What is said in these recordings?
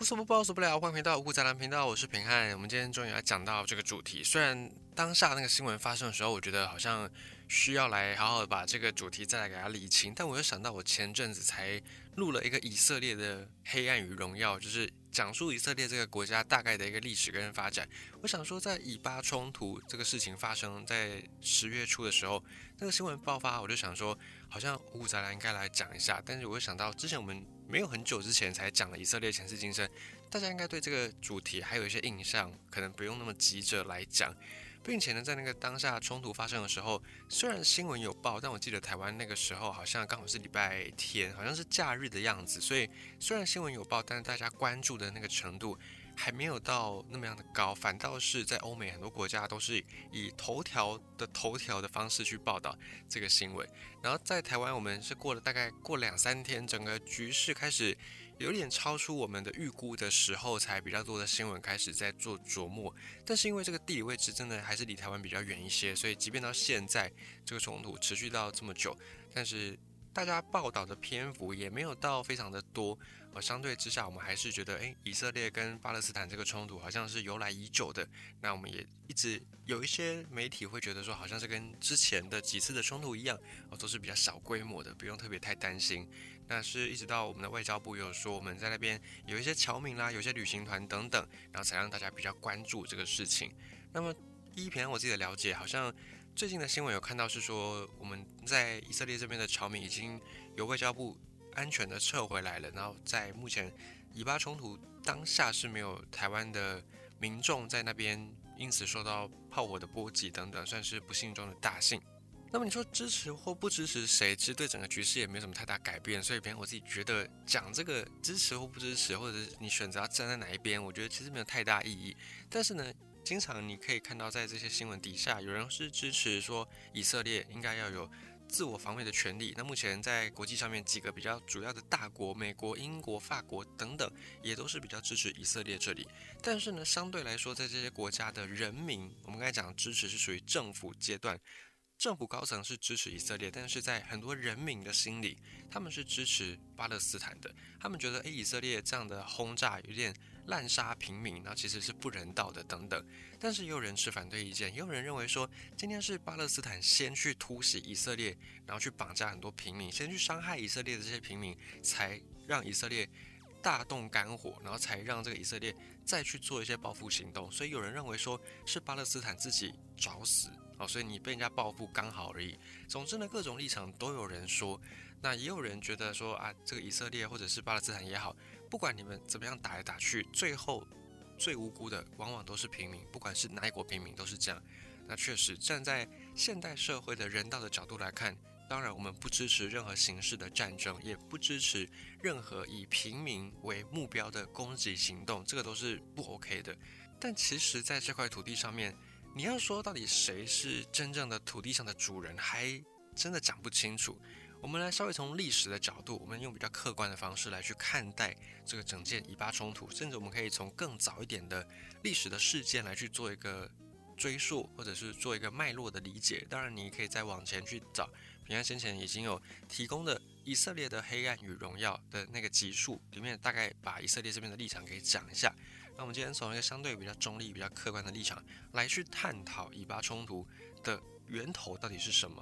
无所不包，无所不了。欢迎回到五谷杂粮频道，我是平汉。我们今天终于来讲到这个主题。虽然当下那个新闻发生的时候，我觉得好像需要来好好把这个主题再来给它理清，但我又想到我前阵子才录了一个以色列的黑暗与荣耀，就是讲述以色列这个国家大概的一个历史跟发展。我想说，在以巴冲突这个事情发生在十月初的时候，那个新闻爆发，我就想说，好像五谷杂粮应该来讲一下。但是我又想到，之前我们没有很久之前才讲了以色列前世今生，大家应该对这个主题还有一些印象，可能不用那么急着来讲，并且呢，在那个当下冲突发生的时候，虽然新闻有报，但我记得台湾那个时候好像刚好是礼拜天，好像是假日的样子，所以虽然新闻有报，但是大家关注的那个程度还没有到那么样的高，反倒是在欧美很多国家都是以头条的头条的方式去报道这个新闻。然后在台湾，我们是过了大概过两三天，整个局势开始有点超出我们的预估的时候，才比较多的新闻开始在做琢磨。但是因为这个地理位置真的还是离台湾比较远一些，所以即便到现在这个冲突持续到这么久，但是大家报道的篇幅也没有到非常的多。相对之下，我们还是觉得，诶，以色列跟巴勒斯坦这个冲突好像是由来已久的。那我们也一直有一些媒体会觉得说，好像是跟之前的几次的冲突一样，哦，都是比较小规模的，不用特别太担心。那是一直到我们的外交部有说，我们在那边有一些侨民啦，有些旅行团等等，然后才让大家比较关注这个事情。那么，一平我自己的了解，好像最近的新闻有看到是说，我们在以色列这边的侨民已经由外交部。安全的撤回来了，然后在目前以巴冲突当下是没有台湾的民众在那边因此受到炮火的波及等等，算是不幸中的大幸。那么你说支持或不支持谁，其实对整个局势也没有什么太大改变。所以，别人我自己觉得讲这个支持或不支持，或者是你选择要站在哪一边，我觉得其实没有太大意义。但是呢，经常你可以看到在这些新闻底下，有人是支持说以色列应该要有。自我防卫的权利。那目前在国际上面几个比较主要的大国，美国、英国、法国等等，也都是比较支持以色列这里。但是呢，相对来说，在这些国家的人民，我们刚才讲支持是属于政府阶段，政府高层是支持以色列，但是在很多人民的心里，他们是支持巴勒斯坦的。他们觉得，诶，以色列这样的轰炸有点。滥杀平民，然后其实是不人道的等等，但是也有人持反对意见，也有人认为说，今天是巴勒斯坦先去突袭以色列，然后去绑架很多平民，先去伤害以色列的这些平民，才让以色列大动肝火，然后才让这个以色列再去做一些报复行动。所以有人认为说是巴勒斯坦自己找死哦，所以你被人家报复刚好而已。总之呢，各种立场都有人说，那也有人觉得说啊，这个以色列或者是巴勒斯坦也好。不管你们怎么样打来打去，最后最无辜的往往都是平民，不管是哪一国平民都是这样。那确实站在现代社会的人道的角度来看，当然我们不支持任何形式的战争，也不支持任何以平民为目标的攻击行动，这个都是不 OK 的。但其实，在这块土地上面，你要说到底谁是真正的土地上的主人，还真的讲不清楚。我们来稍微从历史的角度，我们用比较客观的方式来去看待这个整件以巴冲突，甚至我们可以从更早一点的历史的事件来去做一个追溯，或者是做一个脉络的理解。当然，你可以再往前去找，平安先前已经有提供的以色列的黑暗与荣耀的那个集数里面，大概把以色列这边的立场给讲一下。那我们今天从一个相对比较中立、比较客观的立场来去探讨以巴冲突的源头到底是什么。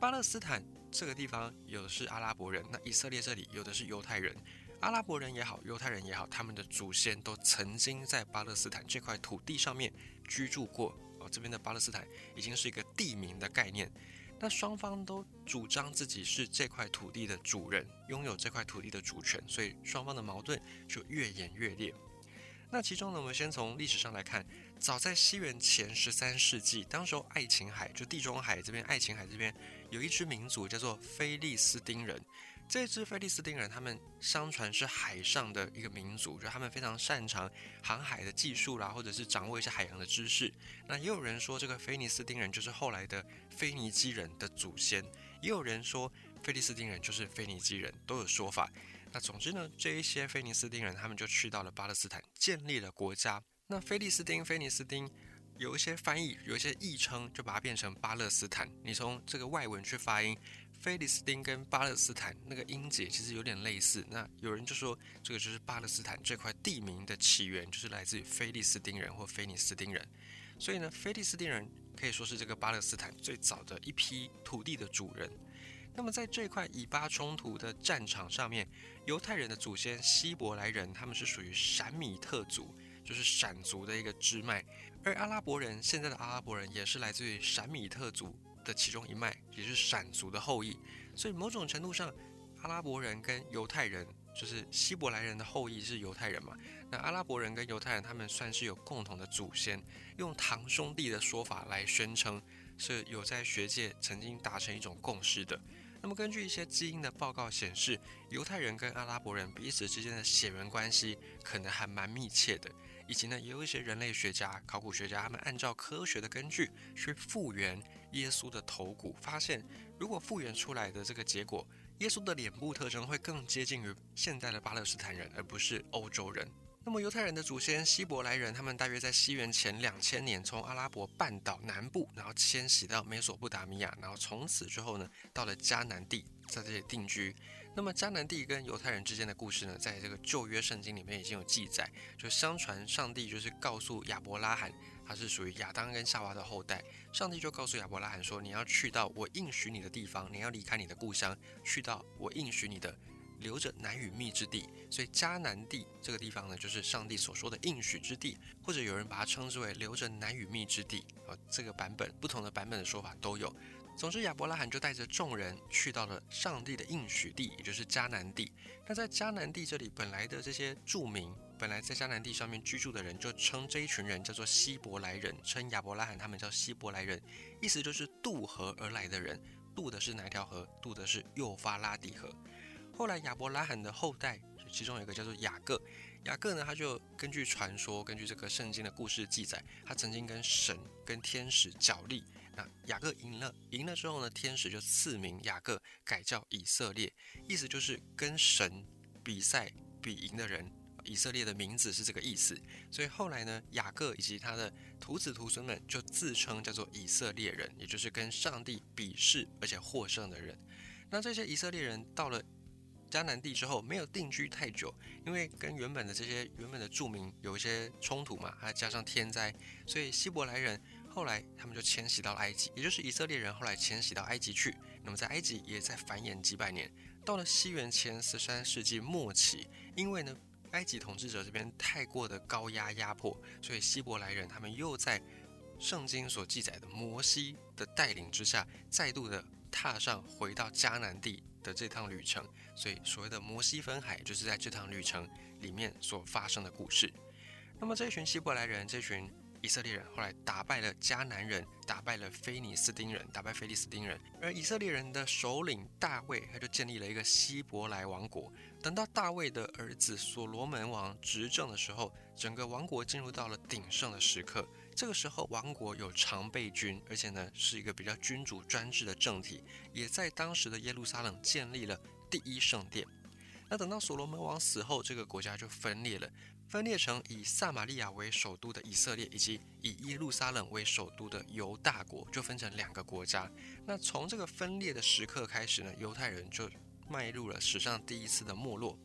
巴勒斯坦这个地方有的是阿拉伯人，那以色列这里有的是犹太人。阿拉伯人也好，犹太人也好，他们的祖先都曾经在巴勒斯坦这块土地上面居住过。哦，这边的巴勒斯坦已经是一个地名的概念。那双方都主张自己是这块土地的主人，拥有这块土地的主权，所以双方的矛盾就越演越烈。那其中呢，我们先从历史上来看。早在西元前十三世纪，当时候爱琴海就地中海这边，爱琴海这边有一支民族叫做菲利斯丁人。这支菲利斯丁人，他们相传是海上的一个民族，就他们非常擅长航海的技术啦，或者是掌握一些海洋的知识。那也有人说，这个菲尼斯丁人就是后来的腓尼基人的祖先；也有人说，菲利斯丁人就是腓尼基人，都有说法。那总之呢，这一些菲尼斯丁人，他们就去到了巴勒斯坦，建立了国家。那菲利斯丁、菲尼斯丁有一些翻译，有一些译称，就把它变成巴勒斯坦。你从这个外文去发音，菲利斯丁跟巴勒斯坦那个音节其实有点类似。那有人就说，这个就是巴勒斯坦这块地名的起源，就是来自于菲利斯丁人或菲尼斯丁人。所以呢，菲利斯丁人可以说是这个巴勒斯坦最早的一批土地的主人。那么在这块以巴冲突的战场上面，犹太人的祖先希伯来人，他们是属于闪米特族，就是闪族的一个支脉；而阿拉伯人，现在的阿拉伯人也是来自于闪米特族的其中一脉，也是闪族的后裔。所以某种程度上，阿拉伯人跟犹太人，就是希伯来人的后裔是犹太人嘛？那阿拉伯人跟犹太人，他们算是有共同的祖先，用堂兄弟的说法来宣称，是有在学界曾经达成一种共识的。那么，根据一些基因的报告显示，犹太人跟阿拉伯人彼此之间的血缘关系可能还蛮密切的。以及呢，也有一些人类学家、考古学家，他们按照科学的根据去复原耶稣的头骨，发现如果复原出来的这个结果，耶稣的脸部特征会更接近于现代的巴勒斯坦人，而不是欧洲人。那么犹太人的祖先希伯来人，他们大约在西元前两千年从阿拉伯半岛南部，然后迁徙到美索不达米亚，然后从此之后呢，到了迦南地，在这里定居。那么迦南地跟犹太人之间的故事呢，在这个旧约圣经里面已经有记载，就相传上帝就是告诉亚伯拉罕，他是属于亚当跟夏娃的后代，上帝就告诉亚伯拉罕说，你要去到我应许你的地方，你要离开你的故乡，去到我应许你的。留着难与密之地，所以迦南地这个地方呢，就是上帝所说的应许之地，或者有人把它称之为留着难与密之地。啊，这个版本不同的版本的说法都有。总之，亚伯拉罕就带着众人去到了上帝的应许地，也就是迦南地。那在迦南地这里，本来的这些住民，本来在迦南地上面居住的人，就称这一群人叫做希伯来人，称亚伯拉罕他们叫希伯来人，意思就是渡河而来的人。渡的是哪条河？渡的是幼发拉底河。后来亚伯拉罕的后代，其中有一个叫做雅各。雅各呢，他就根据传说，根据这个圣经的故事记载，他曾经跟神、跟天使角力。那雅各赢了，赢了之后呢，天使就赐名雅各，改叫以色列，意思就是跟神比赛比赢的人。以色列的名字是这个意思。所以后来呢，雅各以及他的徒子徒孙们就自称叫做以色列人，也就是跟上帝比试而且获胜的人。那这些以色列人到了。迦南地之后没有定居太久，因为跟原本的这些原本的住民有一些冲突嘛，还加上天灾，所以希伯来人后来他们就迁徙到埃及，也就是以色列人后来迁徙到埃及去。那么在埃及也在繁衍几百年，到了西元前十三世纪末期，因为呢埃及统治者这边太过的高压压迫，所以希伯来人他们又在圣经所记载的摩西的带领之下，再度的踏上回到迦南地。的这趟旅程，所以所谓的摩西分海，就是在这趟旅程里面所发生的故事。那么这一群希伯来人，这群以色列人后来打败了迦南人，打败了菲尼斯丁人，打败菲利斯丁人。而以色列人的首领大卫，他就建立了一个希伯来王国。等到大卫的儿子所罗门王执政的时候，整个王国进入到了鼎盛的时刻。这个时候，王国有常备军，而且呢是一个比较君主专制的政体，也在当时的耶路撒冷建立了第一圣殿。那等到所罗门王死后，这个国家就分裂了，分裂成以撒玛利亚为首都的以色列，以及以耶路撒冷为首都的犹大国，就分成两个国家。那从这个分裂的时刻开始呢，犹太人就迈入了史上第一次的没落。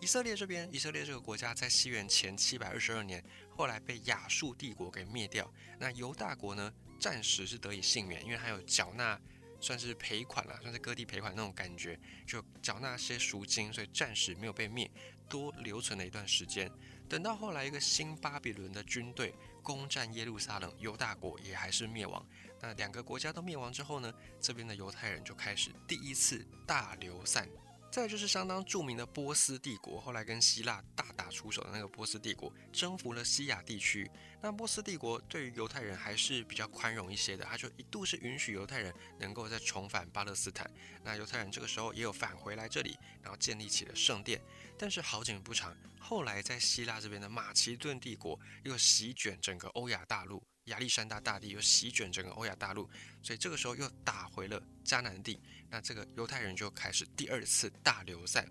以色列这边，以色列这个国家在西元前七百二十二年，后来被亚述帝国给灭掉。那犹大国呢，暂时是得以幸免，因为还有缴纳，算是赔款了，算是割地赔款那种感觉，就缴纳些赎金，所以暂时没有被灭，多留存了一段时间。等到后来一个新巴比伦的军队攻占耶路撒冷，犹大国也还是灭亡。那两个国家都灭亡之后呢，这边的犹太人就开始第一次大流散。再就是相当著名的波斯帝国，后来跟希腊大打出手的那个波斯帝国，征服了西亚地区。那波斯帝国对于犹太人还是比较宽容一些的，他就一度是允许犹太人能够再重返巴勒斯坦。那犹太人这个时候也有返回来这里，然后建立起了圣殿。但是好景不长，后来在希腊这边的马其顿帝国又席卷整个欧亚大陆。亚历山大大帝又席卷整个欧亚大陆，所以这个时候又打回了迦南地，那这个犹太人就开始第二次大流散。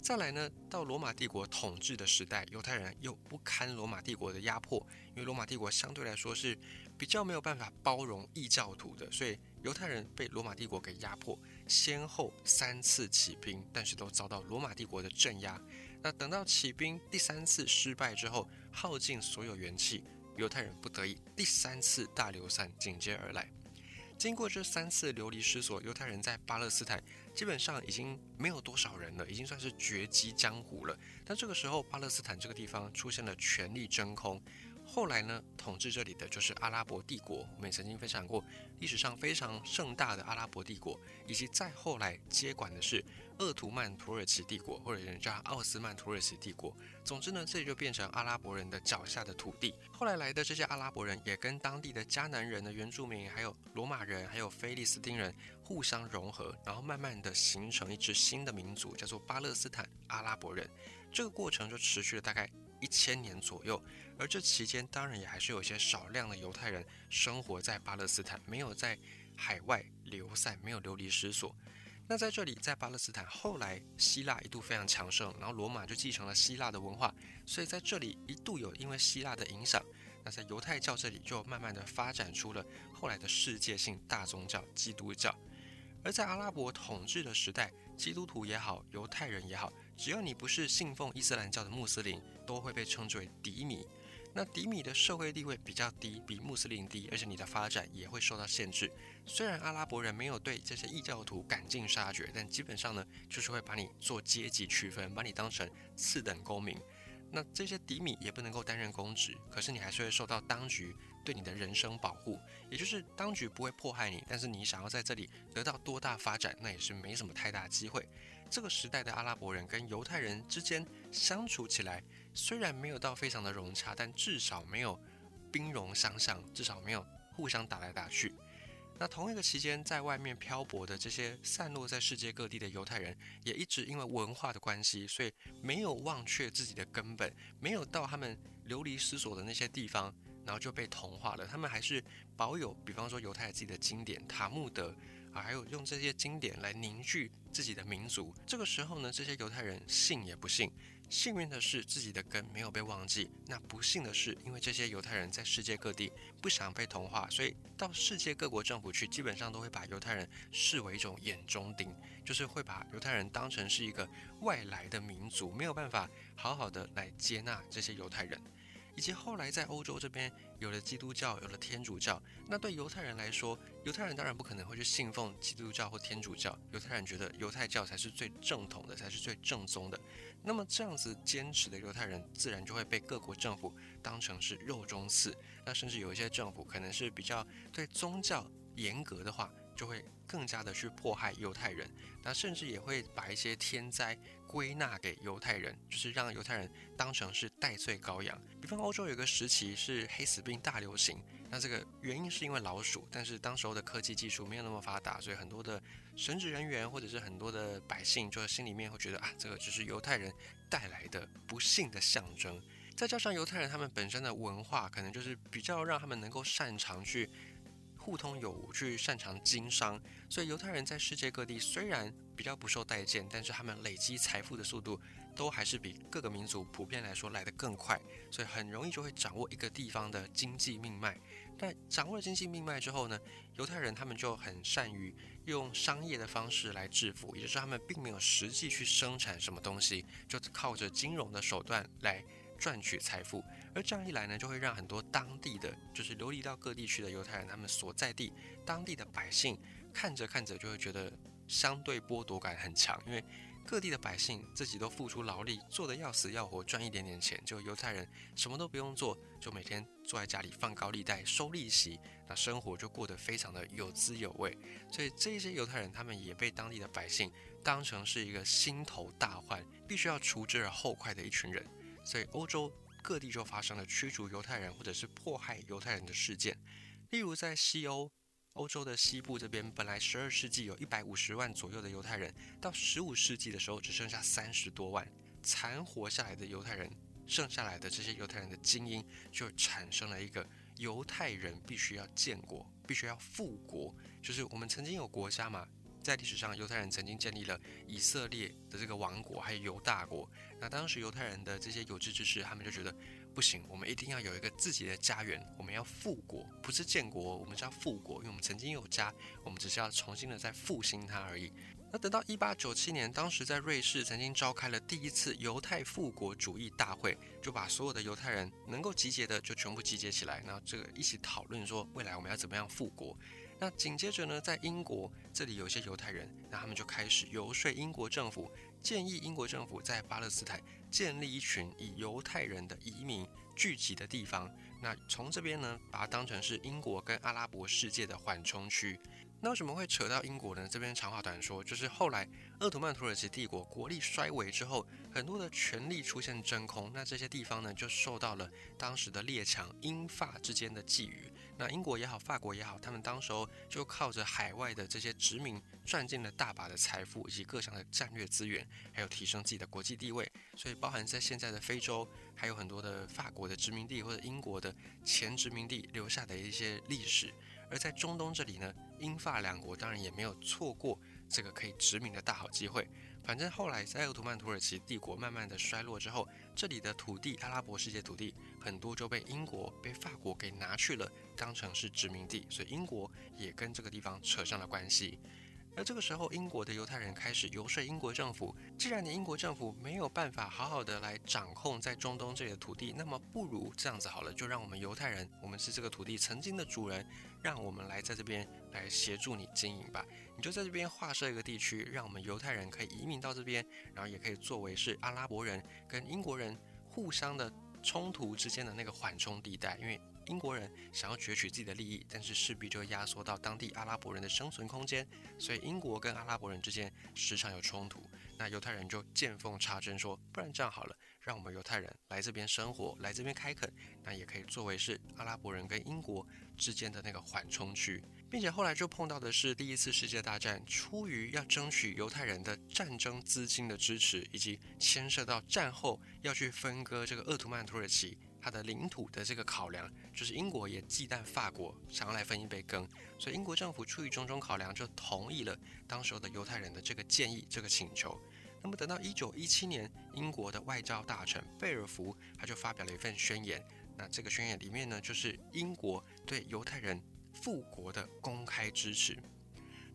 再来呢，到罗马帝国统治的时代，犹太人又不堪罗马帝国的压迫，因为罗马帝国相对来说是比较没有办法包容异教徒的，所以犹太人被罗马帝国给压迫，先后三次起兵，但是都遭到罗马帝国的镇压。那等到起兵第三次失败之后，耗尽所有元气，犹太人不得已第三次大流散紧接而来。经过这三次流离失所，犹太人在巴勒斯坦基本上已经没有多少人了，已经算是绝迹江湖了。但这个时候，巴勒斯坦这个地方出现了权力真空。后来呢，统治这里的就是阿拉伯帝国。我们也曾经分享过历史上非常盛大的阿拉伯帝国，以及再后来接管的是鄂图曼土耳其帝国，或者人叫奥斯曼土耳其帝国。总之呢，这里就变成阿拉伯人的脚下的土地。后来来的这些阿拉伯人也跟当地的迦南人的原住民，还有罗马人，还有菲利斯丁人互相融合，然后慢慢的形成一支新的民族，叫做巴勒斯坦阿拉伯人。这个过程就持续了大概。一千年左右，而这期间当然也还是有一些少量的犹太人生活在巴勒斯坦，没有在海外流散，没有流离失所。那在这里，在巴勒斯坦，后来希腊一度非常强盛，然后罗马就继承了希腊的文化，所以在这里一度有因为希腊的影响，那在犹太教这里就慢慢的发展出了后来的世界性大宗教基督教。而在阿拉伯统治的时代，基督徒也好，犹太人也好，只要你不是信奉伊斯兰教的穆斯林，都会被称之为迪米。那迪米的社会地位比较低，比穆斯林低，而且你的发展也会受到限制。虽然阿拉伯人没有对这些异教徒赶尽杀绝，但基本上呢，就是会把你做阶级区分，把你当成次等公民。那这些迪米也不能够担任公职，可是你还是会受到当局。对你的人生保护，也就是当局不会迫害你，但是你想要在这里得到多大发展，那也是没什么太大机会。这个时代的阿拉伯人跟犹太人之间相处起来，虽然没有到非常的融洽，但至少没有兵戎相向，至少没有互相打来打去。那同一个期间，在外面漂泊的这些散落在世界各地的犹太人，也一直因为文化的关系，所以没有忘却自己的根本，没有到他们流离失所的那些地方。然后就被同化了。他们还是保有，比方说犹太自己的经典塔木德啊，还有用这些经典来凝聚自己的民族。这个时候呢，这些犹太人信也不信。幸运的是自己的根没有被忘记。那不幸的是，因为这些犹太人在世界各地不想被同化，所以到世界各国政府去，基本上都会把犹太人视为一种眼中钉，就是会把犹太人当成是一个外来的民族，没有办法好好的来接纳这些犹太人。以及后来在欧洲这边有了基督教，有了天主教。那对犹太人来说，犹太人当然不可能会去信奉基督教或天主教。犹太人觉得犹太教才是最正统的，才是最正宗的。那么这样子坚持的犹太人，自然就会被各国政府当成是肉中刺。那甚至有一些政府可能是比较对宗教严格的话，就会更加的去迫害犹太人。那甚至也会把一些天灾。归纳给犹太人，就是让犹太人当成是代罪羔羊。比方欧洲有个时期是黑死病大流行，那这个原因是因为老鼠，但是当时候的科技技术没有那么发达，所以很多的神职人员或者是很多的百姓，就心里面会觉得啊，这个只是犹太人带来的不幸的象征。再加上犹太人他们本身的文化，可能就是比较让他们能够擅长去。互通有无，去擅长经商，所以犹太人在世界各地虽然比较不受待见，但是他们累积财富的速度都还是比各个民族普遍来说来得更快，所以很容易就会掌握一个地方的经济命脉。但掌握了经济命脉之后呢，犹太人他们就很善于用商业的方式来致富，也就是他们并没有实际去生产什么东西，就靠着金融的手段来。赚取财富，而这样一来呢，就会让很多当地的就是流离到各地区的犹太人，他们所在地当地的百姓看着看着就会觉得相对剥夺感很强，因为各地的百姓自己都付出劳力，做的要死要活，赚一点点钱，就犹太人什么都不用做，就每天坐在家里放高利贷收利息，那生活就过得非常的有滋有味。所以这些犹太人他们也被当地的百姓当成是一个心头大患，必须要除之而后快的一群人。所以欧洲各地就发生了驱逐犹太人或者是迫害犹太人的事件。例如在西欧，欧洲的西部这边，本来十二世纪有一百五十万左右的犹太人，到十五世纪的时候只剩下三十多万。残活下来的犹太人，剩下来的这些犹太人的精英，就产生了一个犹太人必须要建国，必须要复国。就是我们曾经有国家嘛。在历史上，犹太人曾经建立了以色列的这个王国，还有犹大国。那当时犹太人的这些有志之士，他们就觉得不行，我们一定要有一个自己的家园，我们要复国，不是建国，我们是要复国，因为我们曾经有家，我们只是要重新的再复兴它而已。那等到一八九七年，当时在瑞士曾经召开了第一次犹太复国主义大会，就把所有的犹太人能够集结的就全部集结起来，然后这个一起讨论说未来我们要怎么样复国。那紧接着呢，在英国这里有一些犹太人，那他们就开始游说英国政府，建议英国政府在巴勒斯坦建立一群以犹太人的移民聚集的地方。那从这边呢，把它当成是英国跟阿拉伯世界的缓冲区。那为什么会扯到英国呢？这边长话短说，就是后来鄂图曼土耳其帝国国力衰微之后，很多的权力出现真空，那这些地方呢就受到了当时的列强英法之间的觊觎。那英国也好，法国也好，他们当时候就靠着海外的这些殖民赚进了大把的财富以及各项的战略资源，还有提升自己的国际地位。所以包含在现在的非洲，还有很多的法国的殖民地或者英国的前殖民地留下的一些历史。而在中东这里呢，英法两国当然也没有错过这个可以殖民的大好机会。反正后来在奥图曼土耳其帝国慢慢的衰落之后，这里的土地，阿拉伯世界土地很多就被英国、被法国给拿去了，当成是殖民地，所以英国也跟这个地方扯上了关系。而这个时候，英国的犹太人开始游说英国政府，既然你英国政府没有办法好好的来掌控在中东这里的土地，那么不如这样子好了，就让我们犹太人，我们是这个土地曾经的主人，让我们来在这边来协助你经营吧。你就在这边划设一个地区，让我们犹太人可以移民到这边，然后也可以作为是阿拉伯人跟英国人互相的冲突之间的那个缓冲地带，因为。英国人想要攫取自己的利益，但是势必就会压缩到当地阿拉伯人的生存空间，所以英国跟阿拉伯人之间时常有冲突。那犹太人就见缝插针说：“不然这样好了，让我们犹太人来这边生活，来这边开垦，那也可以作为是阿拉伯人跟英国之间的那个缓冲区。”并且后来就碰到的是第一次世界大战，出于要争取犹太人的战争资金的支持，以及牵涉到战后要去分割这个鄂图曼土耳其。它的领土的这个考量，就是英国也忌惮法国想要来分一杯羹，所以英国政府出于种种考量，就同意了当时的犹太人的这个建议、这个请求。那么等到一九一七年，英国的外交大臣贝尔福他就发表了一份宣言，那这个宣言里面呢，就是英国对犹太人复国的公开支持，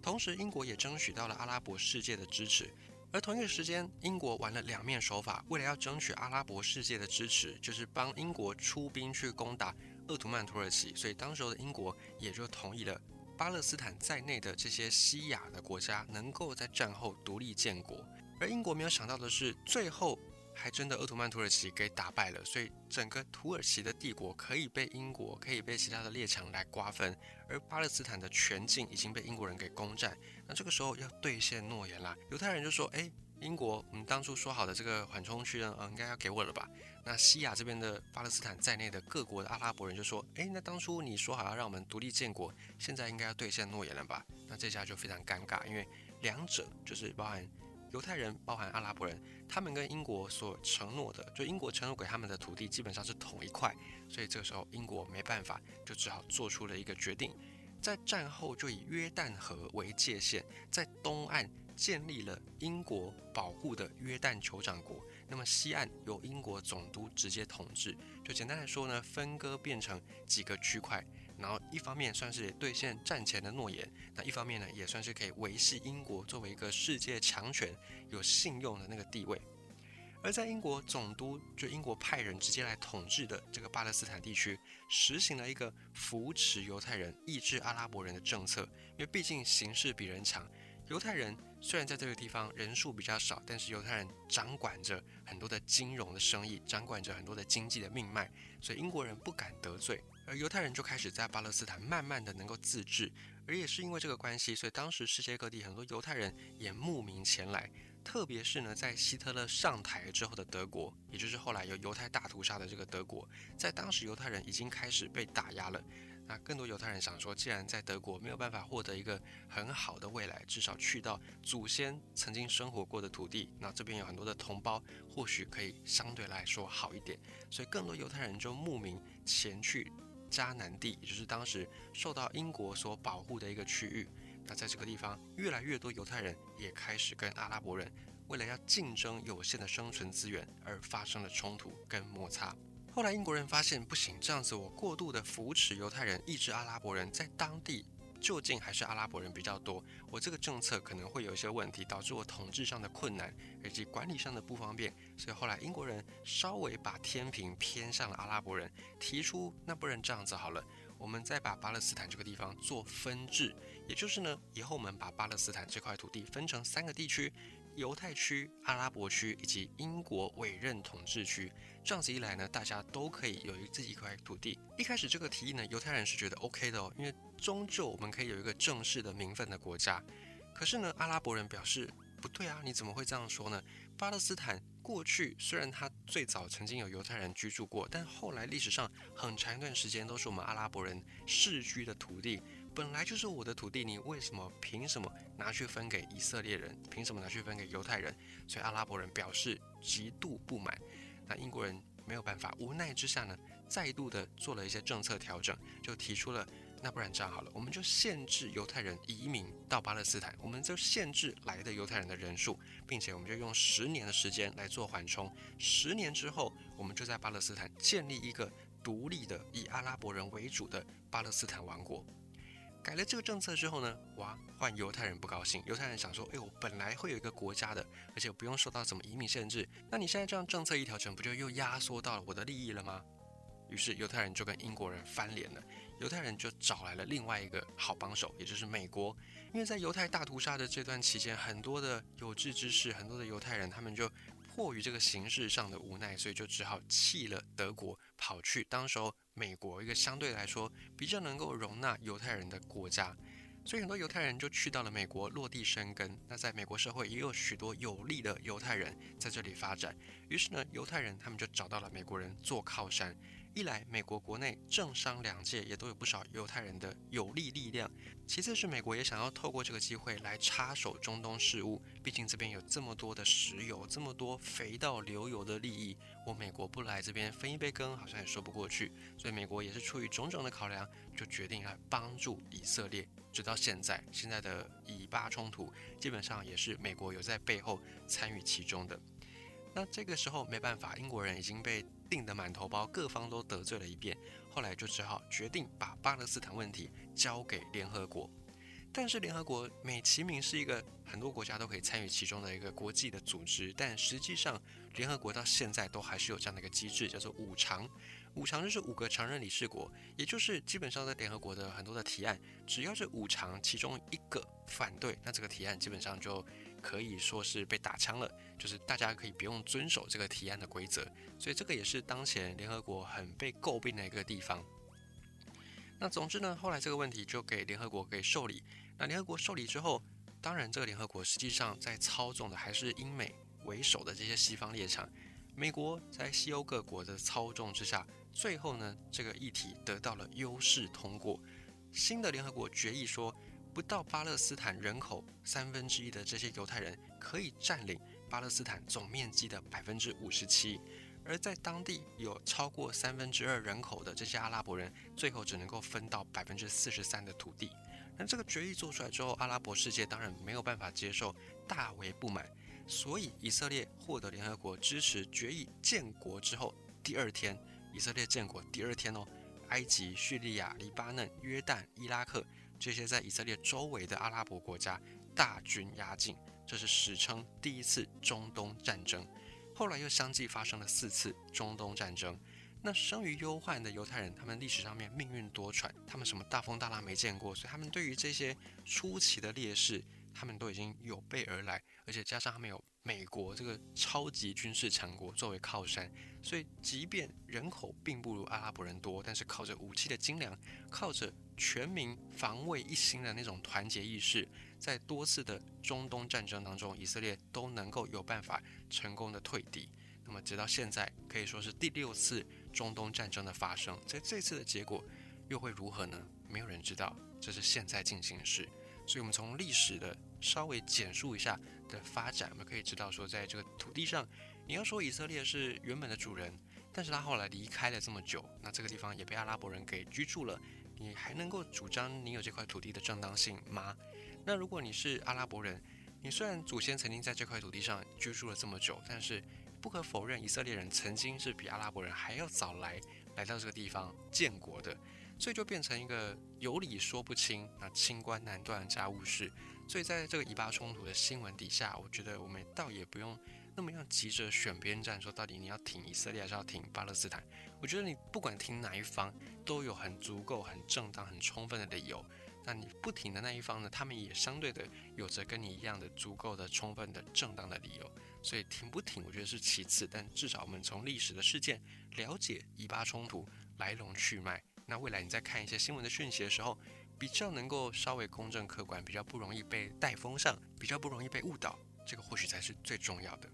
同时英国也争取到了阿拉伯世界的支持。而同一个时间，英国玩了两面手法，为了要争取阿拉伯世界的支持，就是帮英国出兵去攻打鄂图曼土耳其，所以当时的英国也就同意了巴勒斯坦在内的这些西亚的国家能够在战后独立建国。而英国没有想到的是，最后。还真的鄂图曼土耳其给打败了，所以整个土耳其的帝国可以被英国，可以被其他的列强来瓜分，而巴勒斯坦的全境已经被英国人给攻占。那这个时候要兑现诺言啦，犹太人就说：“哎，英国，我们当初说好的这个缓冲区呢，嗯，应该要给我了吧？”那西亚这边的巴勒斯坦在内的各国的阿拉伯人就说：“哎，那当初你说好要让我们独立建国，现在应该要兑现诺言了吧？”那这下就非常尴尬，因为两者就是包含。犹太人包含阿拉伯人，他们跟英国所承诺的，就英国承诺给他们的土地基本上是同一块，所以这个时候英国没办法，就只好做出了一个决定，在战后就以约旦河为界限，在东岸建立了英国保护的约旦酋长国，那么西岸由英国总督直接统治，就简单来说呢，分割变成几个区块。然后一方面算是兑现战前的诺言，那一方面呢也算是可以维系英国作为一个世界强权、有信用的那个地位。而在英国总督就英国派人直接来统治的这个巴勒斯坦地区，实行了一个扶持犹太人、抑制阿拉伯人的政策，因为毕竟形势比人强。犹太人虽然在这个地方人数比较少，但是犹太人掌管着很多的金融的生意，掌管着很多的经济的命脉，所以英国人不敢得罪。而犹太人就开始在巴勒斯坦慢慢的能够自治，而也是因为这个关系，所以当时世界各地很多犹太人也慕名前来。特别是呢，在希特勒上台之后的德国，也就是后来有犹太大屠杀的这个德国，在当时犹太人已经开始被打压了。那更多犹太人想说，既然在德国没有办法获得一个很好的未来，至少去到祖先曾经生活过的土地，那这边有很多的同胞，或许可以相对来说好一点。所以更多犹太人就慕名前去。迦南地，也就是当时受到英国所保护的一个区域。那在这个地方，越来越多犹太人也开始跟阿拉伯人为了要竞争有限的生存资源而发生了冲突跟摩擦。后来英国人发现不行，这样子我过度的扶持犹太人，抑制阿拉伯人在当地。究竟还是阿拉伯人比较多，我这个政策可能会有一些问题，导致我统治上的困难以及管理上的不方便，所以后来英国人稍微把天平偏向了阿拉伯人，提出那不然这样子好了，我们再把巴勒斯坦这个地方做分治，也就是呢，以后我们把巴勒斯坦这块土地分成三个地区。犹太区、阿拉伯区以及英国委任统治区，这样子一来呢，大家都可以有一自己一块土地。一开始这个提议呢，犹太人是觉得 OK 的哦，因为终究我们可以有一个正式的名分的国家。可是呢，阿拉伯人表示不对啊，你怎么会这样说呢？巴勒斯坦过去虽然它最早曾经有犹太人居住过，但后来历史上很长一段时间都是我们阿拉伯人世居的土地。本来就是我的土地，你为什么凭什么拿去分给以色列人？凭什么拿去分给犹太人？所以阿拉伯人表示极度不满。那英国人没有办法，无奈之下呢，再度的做了一些政策调整，就提出了，那不然这样好了，我们就限制犹太人移民到巴勒斯坦，我们就限制来的犹太人的人数，并且我们就用十年的时间来做缓冲。十年之后，我们就在巴勒斯坦建立一个独立的以阿拉伯人为主的巴勒斯坦王国。改了这个政策之后呢，哇，换犹太人不高兴。犹太人想说，哎呦，本来会有一个国家的，而且不用受到什么移民限制，那你现在这样政策一调整，不就又压缩到了我的利益了吗？于是犹太人就跟英国人翻脸了。犹太人就找来了另外一个好帮手，也就是美国。因为在犹太大屠杀的这段期间，很多的有志之士，很多的犹太人，他们就迫于这个形式上的无奈，所以就只好弃了德国，跑去当时候。美国一个相对来说比较能够容纳犹太人的国家，所以很多犹太人就去到了美国落地生根。那在美国社会也有许多有利的犹太人在这里发展，于是呢，犹太人他们就找到了美国人做靠山。一来，美国国内政商两界也都有不少犹太人的有利力量；其次是美国也想要透过这个机会来插手中东事务，毕竟这边有这么多的石油，这么多肥到流油的利益，我美国不来这边分一杯羹，好像也说不过去。所以美国也是出于种种的考量，就决定来帮助以色列。直到现在，现在的以巴冲突基本上也是美国有在背后参与其中的。那这个时候没办法，英国人已经被定的满头包，各方都得罪了一遍，后来就只好决定把巴勒斯坦问题交给联合国。但是联合国美其名是一个很多国家都可以参与其中的一个国际的组织，但实际上联合国到现在都还是有这样的一个机制，叫做五常。五常就是五个常任理事国，也就是基本上在联合国的很多的提案，只要是五常其中一个反对，那这个提案基本上就。可以说是被打枪了，就是大家可以不用遵守这个提案的规则，所以这个也是当前联合国很被诟病的一个地方。那总之呢，后来这个问题就给联合国给受理。那联合国受理之后，当然这个联合国实际上在操纵的还是英美为首的这些西方列强。美国在西欧各国的操纵之下，最后呢这个议题得到了优势通过。新的联合国决议说。不到巴勒斯坦人口三分之一的这些犹太人可以占领巴勒斯坦总面积的百分之五十七，而在当地有超过三分之二人口的这些阿拉伯人，最后只能够分到百分之四十三的土地。那这个决议做出来之后，阿拉伯世界当然没有办法接受，大为不满。所以以色列获得联合国支持决议建国之后，第二天，以色列建国第二天哦，埃及、叙利亚、黎巴嫩、约旦、伊拉克。这些在以色列周围的阿拉伯国家大军压境，这是史称第一次中东战争。后来又相继发生了四次中东战争。那生于忧患的犹太人，他们历史上面命运多舛，他们什么大风大浪没见过，所以他们对于这些出奇的劣势，他们都已经有备而来，而且加上他们有美国这个超级军事强国作为靠山，所以即便人口并不如阿拉伯人多，但是靠着武器的精良，靠着全民防卫一心的那种团结意识，在多次的中东战争当中，以色列都能够有办法成功的退敌。那么直到现在，可以说是第六次中东战争的发生。在这次的结果又会如何呢？没有人知道，这是现在进行时。所以，我们从历史的稍微简述一下的发展，我们可以知道说，在这个土地上，你要说以色列是原本的主人，但是他后来离开了这么久，那这个地方也被阿拉伯人给居住了。你还能够主张你有这块土地的正当性吗？那如果你是阿拉伯人，你虽然祖先曾经在这块土地上居住了这么久，但是不可否认，以色列人曾经是比阿拉伯人还要早来来到这个地方建国的，所以就变成一个有理说不清，那清官难断家务事。所以在这个以巴冲突的新闻底下，我觉得我们倒也不用那么样急着选边站，说到底你要挺以色列还是要挺巴勒斯坦？我觉得你不管挺哪一方，都有很足够、很正当、很充分的理由。那你不挺的那一方呢？他们也相对的有着跟你一样的足够的、充分的、正当的理由。所以挺不挺，我觉得是其次。但至少我们从历史的事件了解以巴冲突来龙去脉。那未来你在看一些新闻的讯息的时候，比较能够稍微公正客观，比较不容易被带风向，比较不容易被误导。这个或许才是最重要的。